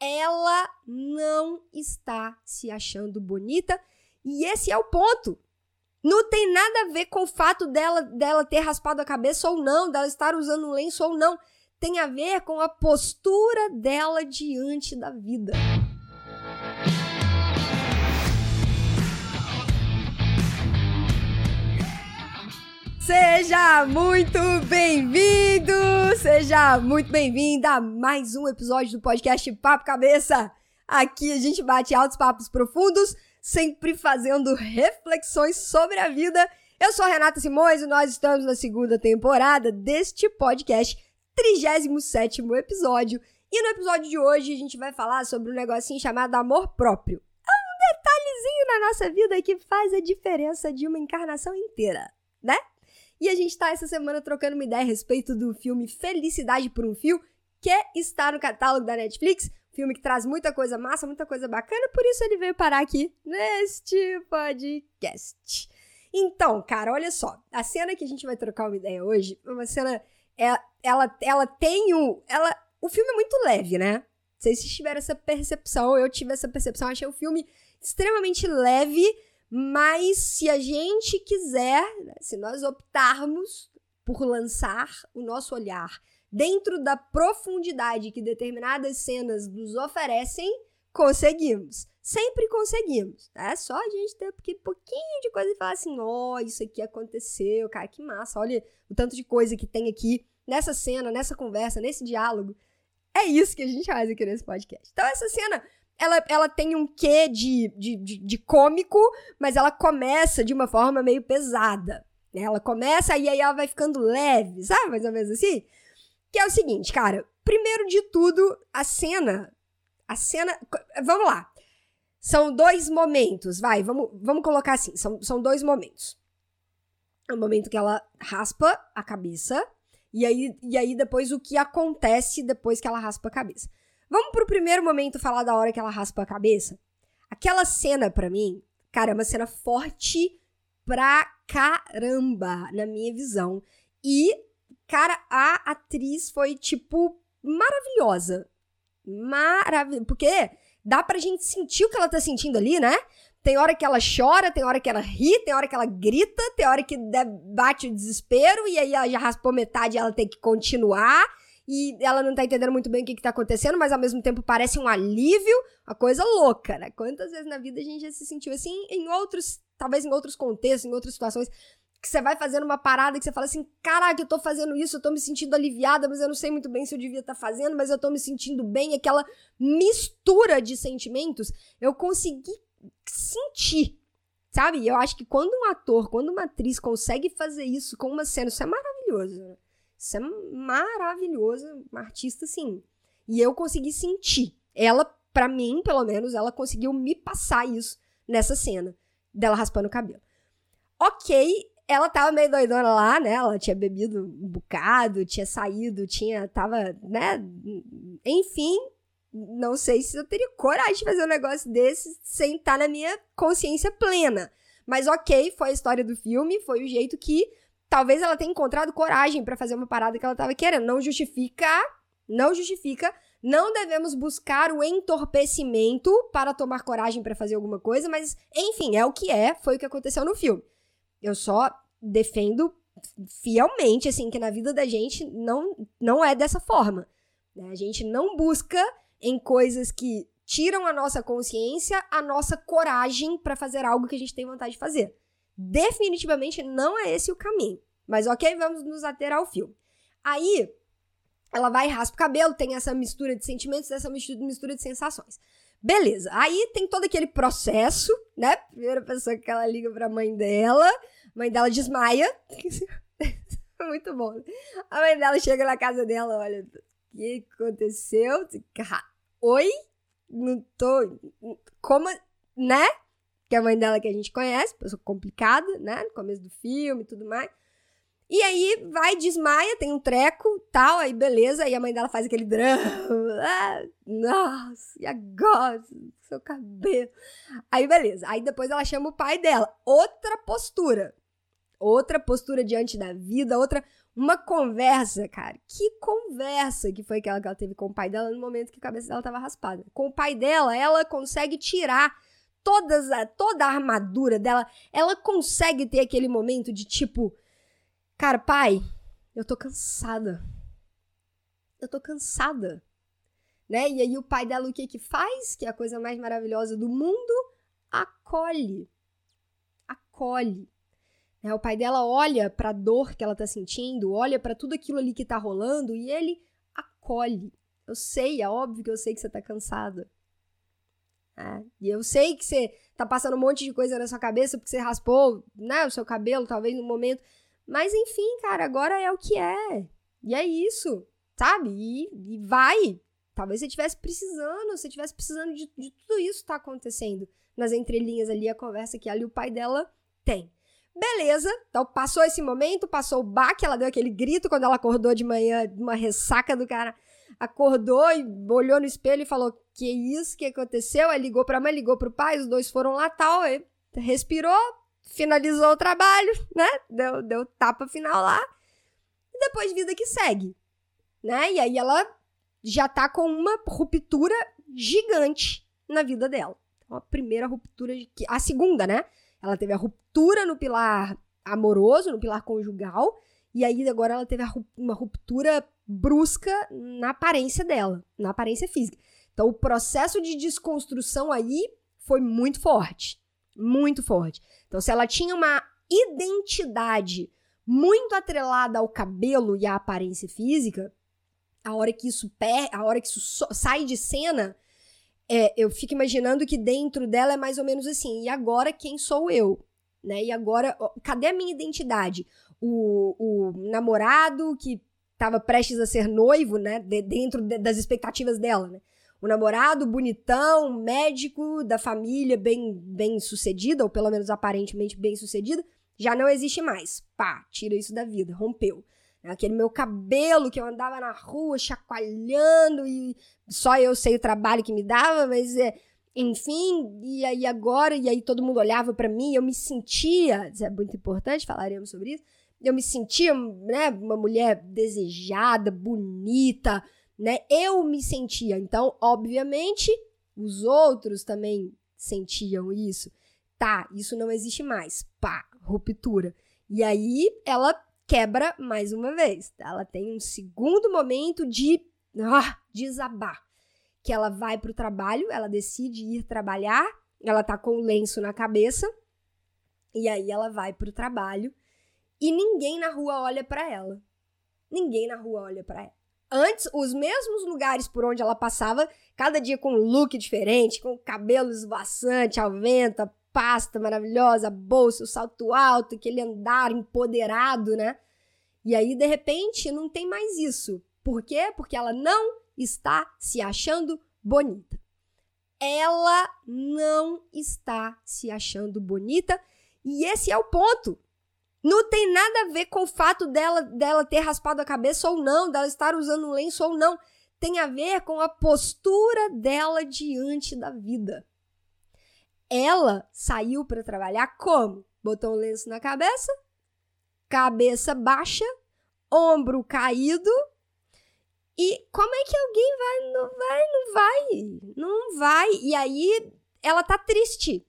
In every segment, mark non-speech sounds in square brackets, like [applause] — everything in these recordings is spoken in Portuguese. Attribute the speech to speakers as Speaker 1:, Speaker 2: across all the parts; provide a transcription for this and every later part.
Speaker 1: ela não está se achando bonita. E esse é o ponto. Não tem nada a ver com o fato dela, dela ter raspado a cabeça ou não, dela estar usando um lenço ou não. Tem a ver com a postura dela diante da vida. Seja muito bem-vindo, seja muito bem-vinda a mais um episódio do podcast Papo Cabeça. Aqui a gente bate altos papos profundos, sempre fazendo reflexões sobre a vida. Eu sou a Renata Simões e nós estamos na segunda temporada deste podcast, 37 episódio. E no episódio de hoje a gente vai falar sobre um negocinho chamado amor próprio. É um detalhezinho na nossa vida que faz a diferença de uma encarnação inteira, né? E a gente tá essa semana trocando uma ideia a respeito do filme Felicidade por um Fio, que está no catálogo da Netflix. Filme que traz muita coisa massa, muita coisa bacana, por isso ele veio parar aqui neste podcast. Então, cara, olha só. A cena que a gente vai trocar uma ideia hoje, uma cena. Ela, é, ela, ela tem o. Ela, o filme é muito leve, né? Se tiveram essa percepção, eu tive essa percepção. Achei o filme extremamente leve mas se a gente quiser, né, se nós optarmos por lançar o nosso olhar dentro da profundidade que determinadas cenas nos oferecem, conseguimos. Sempre conseguimos. É só a gente ter um pouquinho de coisa e falar assim: ó, oh, isso aqui aconteceu, cara, que massa. Olha o tanto de coisa que tem aqui nessa cena, nessa conversa, nesse diálogo. É isso que a gente faz aqui nesse podcast. Então, essa cena ela, ela tem um quê de, de, de, de cômico, mas ela começa de uma forma meio pesada. Né? Ela começa e aí ela vai ficando leve, sabe? Mais ou menos assim. Que é o seguinte, cara. Primeiro de tudo, a cena. A cena. Vamos lá. São dois momentos, vai, vamos, vamos colocar assim. São, são dois momentos. É o momento que ela raspa a cabeça. E aí, e aí depois o que acontece depois que ela raspa a cabeça. Vamos pro primeiro momento falar da hora que ela raspa a cabeça? Aquela cena, para mim, cara, é uma cena forte pra caramba, na minha visão. E, cara, a atriz foi, tipo, maravilhosa. Maravilhosa. Porque dá pra gente sentir o que ela tá sentindo ali, né? Tem hora que ela chora, tem hora que ela ri, tem hora que ela grita, tem hora que bate o desespero e aí ela já raspou metade e ela tem que continuar e ela não tá entendendo muito bem o que, que tá acontecendo, mas ao mesmo tempo parece um alívio, uma coisa louca, né? Quantas vezes na vida a gente já se sentiu assim em outros, talvez em outros contextos, em outras situações, que você vai fazendo uma parada que você fala assim: caraca, eu tô fazendo isso, eu tô me sentindo aliviada, mas eu não sei muito bem se eu devia estar tá fazendo, mas eu tô me sentindo bem. Aquela mistura de sentimentos, eu consegui sentir, sabe? Eu acho que quando um ator, quando uma atriz consegue fazer isso com uma cena, isso é maravilhoso, né? Isso é maravilhoso, uma artista sim. E eu consegui sentir. Ela, para mim, pelo menos, ela conseguiu me passar isso nessa cena dela raspando o cabelo. Ok, ela tava meio doidona lá, né? Ela tinha bebido um bocado, tinha saído, tinha. tava, né? Enfim, não sei se eu teria coragem de fazer um negócio desse sem estar na minha consciência plena. Mas ok, foi a história do filme, foi o jeito que talvez ela tenha encontrado coragem para fazer uma parada que ela tava querendo. Não justifica, não justifica. Não devemos buscar o entorpecimento para tomar coragem para fazer alguma coisa, mas enfim, é o que é, foi o que aconteceu no filme. Eu só defendo fielmente assim que na vida da gente não não é dessa forma. Né? A gente não busca em coisas que tiram a nossa consciência a nossa coragem para fazer algo que a gente tem vontade de fazer. Definitivamente não é esse o caminho. Mas ok, vamos nos ater ao filme. Aí, ela vai e raspa o cabelo, tem essa mistura de sentimentos, essa mistura de sensações. Beleza. Aí tem todo aquele processo, né? Primeira pessoa que ela liga pra mãe dela, a mãe dela desmaia. [laughs] Muito bom. A mãe dela chega na casa dela, olha, o que aconteceu? Oi? Não tô. Como. Né? Que é a mãe dela que a gente conhece, pessoa complicada, né? No começo do filme e tudo mais. E aí vai, desmaia, tem um treco, tal, aí beleza, aí a mãe dela faz aquele drama. [laughs] Ah, nossa, e agora? Seu cabelo. Aí beleza. Aí depois ela chama o pai dela. Outra postura. Outra postura diante da vida, outra uma conversa, cara. Que conversa que foi aquela que ela teve com o pai dela no momento que a cabeça dela tava raspada. Com o pai dela, ela consegue tirar todas a, toda a armadura dela. Ela consegue ter aquele momento de tipo, cara, pai, eu tô cansada. Eu tô cansada. Né? E aí o pai dela o que que faz? Que é a coisa mais maravilhosa do mundo, acolhe. Acolhe. Né? O pai dela olha para a dor que ela tá sentindo, olha para tudo aquilo ali que tá rolando e ele acolhe. Eu sei, é óbvio que eu sei que você tá cansada. É, e eu sei que você tá passando um monte de coisa na sua cabeça porque você raspou, né, o seu cabelo, talvez no momento. Mas enfim, cara, agora é o que é. E é isso, sabe? E, e vai. Talvez você estivesse precisando, você estivesse precisando de, de tudo isso tá acontecendo nas entrelinhas ali, a conversa que ali o pai dela tem. Beleza, então passou esse momento, passou o baque, ela deu aquele grito quando ela acordou de manhã, uma ressaca do cara. Acordou e olhou no espelho e falou: Que isso que aconteceu? Aí ligou pra mãe, ligou pro pai, os dois foram lá tal. Aí respirou, finalizou o trabalho, [laughs] né? Deu, deu tapa final lá. E depois vida que segue, né? E aí ela já tá com uma ruptura gigante na vida dela. Então, a primeira ruptura, a segunda, né? Ela teve a ruptura no pilar amoroso, no pilar conjugal, e aí agora ela teve uma ruptura brusca na aparência dela, na aparência física. Então o processo de desconstrução aí foi muito forte, muito forte. Então se ela tinha uma identidade muito atrelada ao cabelo e à aparência física, a hora que isso per a hora que isso so sai de cena, é, eu fico imaginando que dentro dela é mais ou menos assim. E agora quem sou eu? Né? E agora, cadê a minha identidade? O, o namorado que estava prestes a ser noivo, né? De, dentro de, das expectativas dela, né? O namorado bonitão, médico da família, bem, bem sucedida, ou pelo menos aparentemente bem sucedida, já não existe mais. Pá, tira isso da vida, rompeu. Aquele meu cabelo que eu andava na rua chacoalhando e só eu sei o trabalho que me dava, mas é, enfim, e aí agora, e aí todo mundo olhava para mim, eu me sentia, isso é muito importante, falaremos sobre isso. Eu me sentia, né, uma mulher desejada, bonita, né? Eu me sentia. Então, obviamente, os outros também sentiam isso. Tá, isso não existe mais. Pá, ruptura. E aí ela quebra mais uma vez. Ela tem um segundo momento de ah, desabar. Que ela vai para o trabalho, ela decide ir trabalhar, ela tá com o lenço na cabeça, e aí ela vai para o trabalho e ninguém na rua olha para ela. Ninguém na rua olha para ela. Antes, os mesmos lugares por onde ela passava, cada dia com um look diferente, com cabelo esvoaçante ao vento, pasta maravilhosa, bolsa, o salto alto, aquele andar empoderado, né? E aí, de repente, não tem mais isso. Por quê? Porque ela não está se achando bonita. Ela não está se achando bonita e esse é o ponto. Não tem nada a ver com o fato dela, dela ter raspado a cabeça ou não, dela estar usando um lenço ou não. Tem a ver com a postura dela diante da vida. Ela saiu para trabalhar como? Botou um lenço na cabeça, cabeça baixa, ombro caído. E como é que alguém vai? Não vai, não vai, não vai. E aí ela tá triste.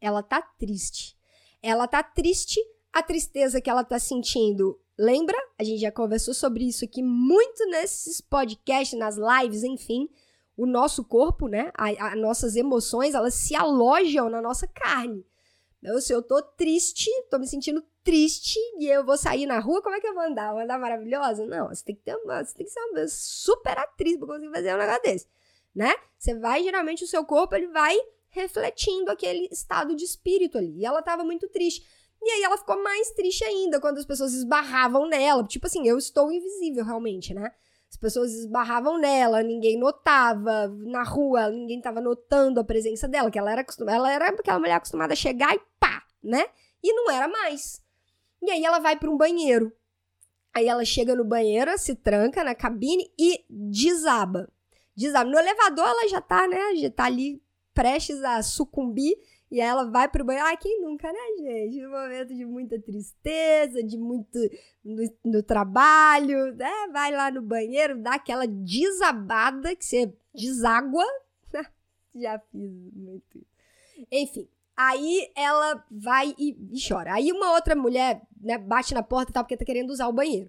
Speaker 1: Ela tá triste. Ela tá triste. A tristeza que ela tá sentindo Lembra? A gente já conversou sobre isso aqui muito nesses podcasts, nas lives, enfim o nosso corpo, né? As nossas emoções, elas se alojam na nossa carne. Então, se eu tô triste, tô me sentindo triste e eu vou sair na rua, como é que eu vou andar? Vou andar maravilhosa? Não, você tem que ter uma, você tem que ser uma super atriz pra conseguir fazer um negócio desse, né? Você vai, geralmente, o seu corpo, ele vai refletindo aquele estado de espírito ali. E ela tava muito triste. E aí ela ficou mais triste ainda quando as pessoas esbarravam nela. Tipo assim, eu estou invisível realmente, né? As pessoas esbarravam nela, ninguém notava. Na rua, ninguém estava notando a presença dela, que ela era acostumada, ela era aquela mulher acostumada a chegar e pá, né? E não era mais. E aí ela vai para um banheiro. Aí ela chega no banheiro, se tranca na cabine e desaba. Desaba. No elevador ela já tá, né? Já tá ali prestes a sucumbir. E ela vai pro banheiro. Ai, quem nunca, né, gente? No momento de muita tristeza, de muito. no, no trabalho, né? Vai lá no banheiro, dá aquela desabada que você deságua. [laughs] Já fiz muito isso. Enfim. Aí ela vai e, e, chora. Aí uma outra mulher, né, bate na porta e tal, porque tá querendo usar o banheiro.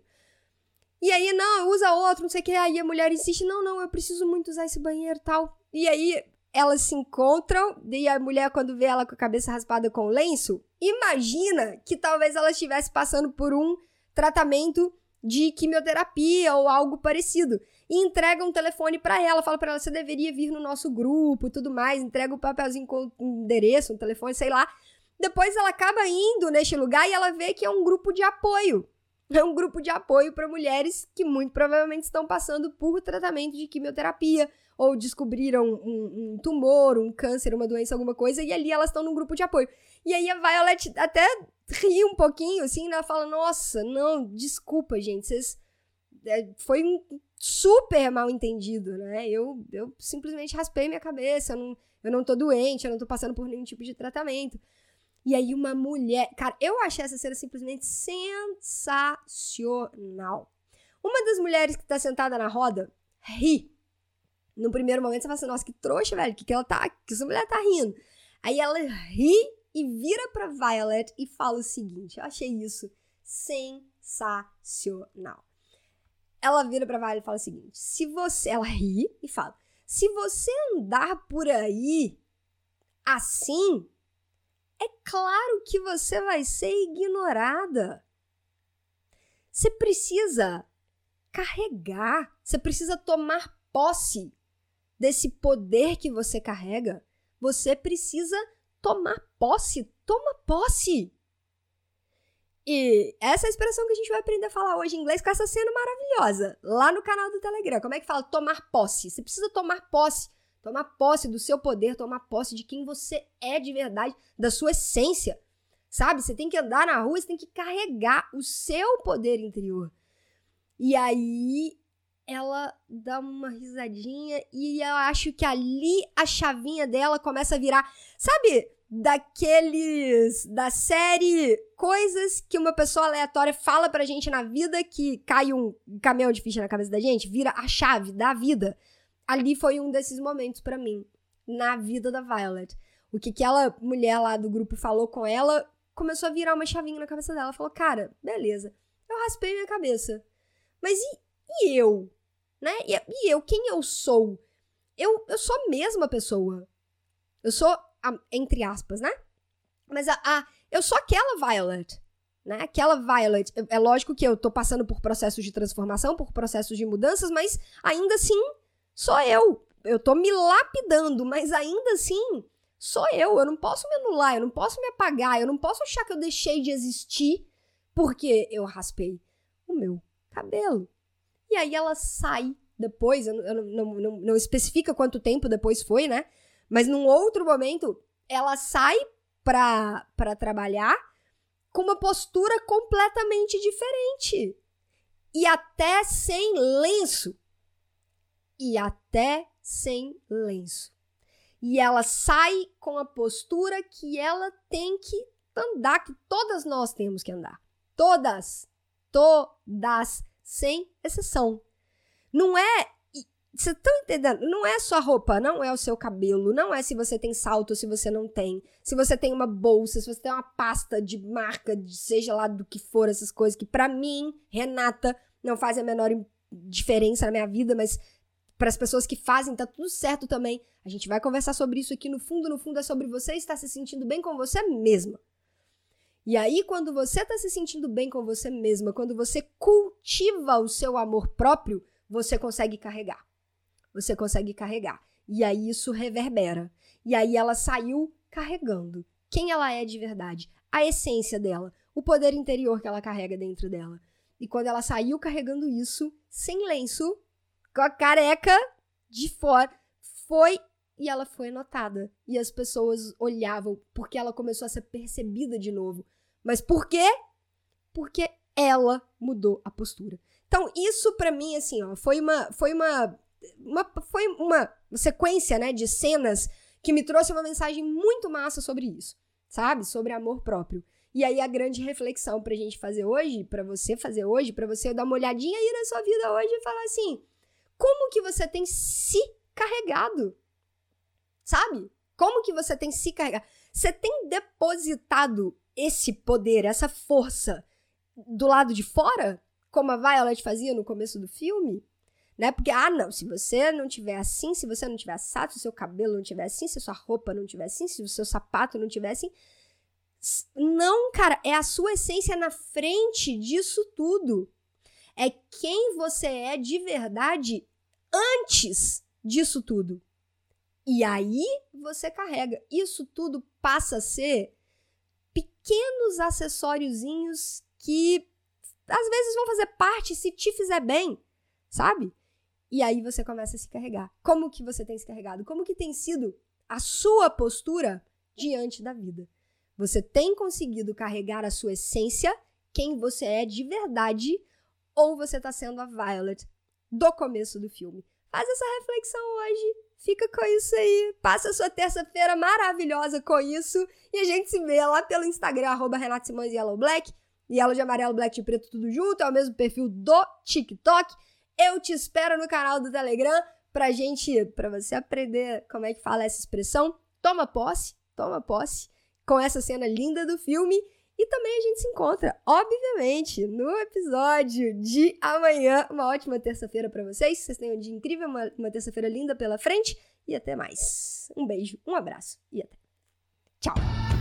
Speaker 1: E aí, não, usa outro, não sei o que. Aí a mulher insiste, não, não, eu preciso muito usar esse banheiro e tal. E aí elas se encontram, e a mulher, quando vê ela com a cabeça raspada com lenço, imagina que talvez ela estivesse passando por um tratamento de quimioterapia ou algo parecido. E entrega um telefone para ela, fala para ela: você deveria vir no nosso grupo tudo mais, entrega o um papelzinho com um endereço, um telefone, sei lá. Depois ela acaba indo neste lugar e ela vê que é um grupo de apoio. [laughs] É um grupo de apoio para mulheres que muito provavelmente estão passando por tratamento de quimioterapia ou descobriram um, um, tumor, um câncer, uma doença, alguma coisa, e ali elas estão num grupo de apoio. E aí a Violet até ri um pouquinho, assim, né? Fala, nossa, não, desculpa, gente, vocês... É, foi um super mal entendido, né? Eu, eu simplesmente raspei minha cabeça, eu não, eu não tô doente, eu não tô passando por nenhum tipo de tratamento. E aí uma mulher... Cara, eu achei essa cena simplesmente sensacional. Uma das mulheres que tá sentada na roda ri no primeiro momento você fala assim, nossa, que trouxa, velho, que, que ela tá, que essa mulher tá rindo. Aí ela ri e vira pra Violet e fala o seguinte, eu achei isso sensacional. Ela vira pra Violet e fala o seguinte, se você, ela ri e fala, se você andar por aí assim, é claro que você vai ser ignorada. Você precisa carregar, você precisa tomar posse desse poder que você carrega, você precisa tomar posse. Toma posse! E essa é a expressão que a gente vai aprender a falar hoje em inglês com essa cena maravilhosa, lá no canal do Telegram. Como é que fala? Tomar posse. Você precisa tomar posse. Tomar posse do seu poder, tomar posse de quem você é de verdade, da sua essência. Sabe? Você tem que andar na rua, você tem que carregar o seu poder interior. E aí ela dá uma risadinha e eu acho que ali a chavinha dela começa a virar, sabe, daqueles da série coisas que uma pessoa aleatória fala pra gente na vida que cai um caminhão de ficha na cabeça da gente, vira a chave da vida. Ali foi um desses momentos para mim na vida da Violet. O que aquela mulher lá do grupo falou com ela começou a virar uma chavinha na cabeça dela. Falou, cara, beleza, eu raspei minha cabeça. Mas e, e eu? Né? E, e, eu, quem eu sou? Eu, eu sou a mesma pessoa. Eu sou, a, entre aspas, né? Mas a, a, eu sou aquela Violet. Né? Aquela Violet. É lógico que eu tô passando por processos de transformação, por processos de mudanças, mas ainda assim sou eu. Eu tô me lapidando, mas ainda assim sou eu. Eu não posso me anular, eu não posso me apagar, eu não posso achar que eu deixei de existir porque eu raspei o meu cabelo. E aí ela sai depois, eu, eu não, não, não, especifica quanto tempo depois foi, né? Mas num outro momento, ela sai pra, pra trabalhar com uma postura completamente diferente. E até sem lenço. E até sem lenço. E ela sai com a postura que ela tem que andar, que todas nós temos que andar. Todas. Todas sem exceção. Não é. Vocês estão entendendo? Não é sua roupa, não é o seu cabelo, não é se você tem salto ou se você não tem, se você tem uma bolsa, se você tem uma pasta de marca, seja lá do que for, essas coisas que para mim, Renata, não faz a menor diferença na minha vida, mas para as pessoas que fazem, tá tudo certo também. A gente vai conversar sobre isso aqui no fundo, no fundo é sobre você estar se sentindo bem com você mesma. E aí, quando você está se sentindo bem com você mesma, quando você cultiva o seu amor próprio, você consegue carregar. Você consegue carregar. E aí isso reverbera. E aí ela saiu carregando quem ela é de verdade, a essência dela, o poder interior que ela carrega dentro dela. E quando ela saiu carregando isso, sem lenço, com a careca de fora, foi e ela foi notada. E as pessoas olhavam porque ela começou a ser percebida de novo. Mas por quê? Porque ela mudou a postura. Então, isso para mim, assim, ó, foi uma. Foi uma, uma. Foi uma sequência, né, de cenas que me trouxe uma mensagem muito massa sobre isso, sabe? Sobre amor próprio. E aí a grande reflexão pra gente fazer hoje, para você fazer hoje, para você dar uma olhadinha aí na sua vida hoje e falar assim: como que você tem se carregado? Sabe? Como que você tem se carregado? Você tem depositado esse poder, essa força do lado de fora, como a Violet fazia no começo do filme? Né? Porque, ah, não, se você não tiver assim, se você não tiver assado, se o seu cabelo não tiver assim, se a sua roupa não tiver assim, se o seu sapato não tiver assim. Não, cara, é a sua essência na frente disso tudo. É quem você é de verdade antes disso tudo. E aí você carrega. Isso tudo passa a ser pequenos acessóriozinhos que às vezes vão fazer parte se te fizer bem, sabe? E aí você começa a se carregar. Como que você tem se carregado? Como que tem sido a sua postura diante da vida? Você tem conseguido carregar a sua essência, quem você é de verdade, ou você está sendo a Violet do começo do filme? Faz essa reflexão hoje. Fica com isso aí. Passa a sua terça-feira maravilhosa com isso. E a gente se vê lá pelo Instagram, arroba Renato Simões Yellow Black. Yellow de amarelo, black de preto, tudo junto. É o mesmo perfil do TikTok. Eu te espero no canal do Telegram pra gente, pra você aprender como é que fala essa expressão. Toma posse, toma posse com essa cena linda do filme. E também a gente se encontra, obviamente, no episódio de amanhã. Uma ótima terça-feira para vocês. Vocês tenham um dia incrível, uma, uma terça-feira linda pela frente. E até mais. Um beijo, um abraço e até. Tchau!